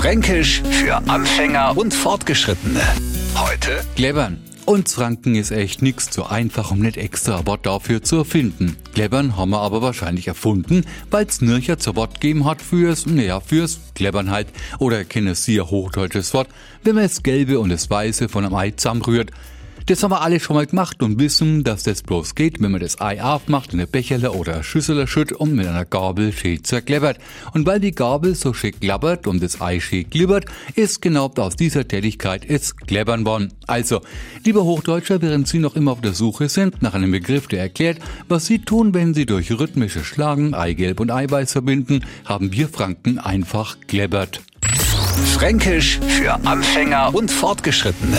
Fränkisch für Anfänger und Fortgeschrittene. Heute Glebern. Uns Franken ist echt nix zu einfach, um nicht extra Wort dafür zu erfinden. Glebern haben wir aber wahrscheinlich erfunden, weil's nircher zu Wort gegeben hat fürs, naja, fürs Glebern halt. Oder kennes sehr hochdeutsches Wort, wenn man das Gelbe und das Weiße von einem Ei zusammenrührt. Das haben wir alle schon mal gemacht und wissen, dass das bloß geht, wenn man das Ei aufmacht, in eine Becherle oder Schüssel schütt und mit einer Gabel schön zerklebbert. Und weil die Gabel so schick klappert und das Ei schick glibbert, ist genau aus dieser Tätigkeit es Klebbern worden. Also, lieber Hochdeutscher, während Sie noch immer auf der Suche sind nach einem Begriff, der erklärt, was Sie tun, wenn Sie durch rhythmische Schlagen Eigelb und Eiweiß verbinden, haben wir Franken einfach klebbert. Fränkisch für Anfänger und Fortgeschrittene.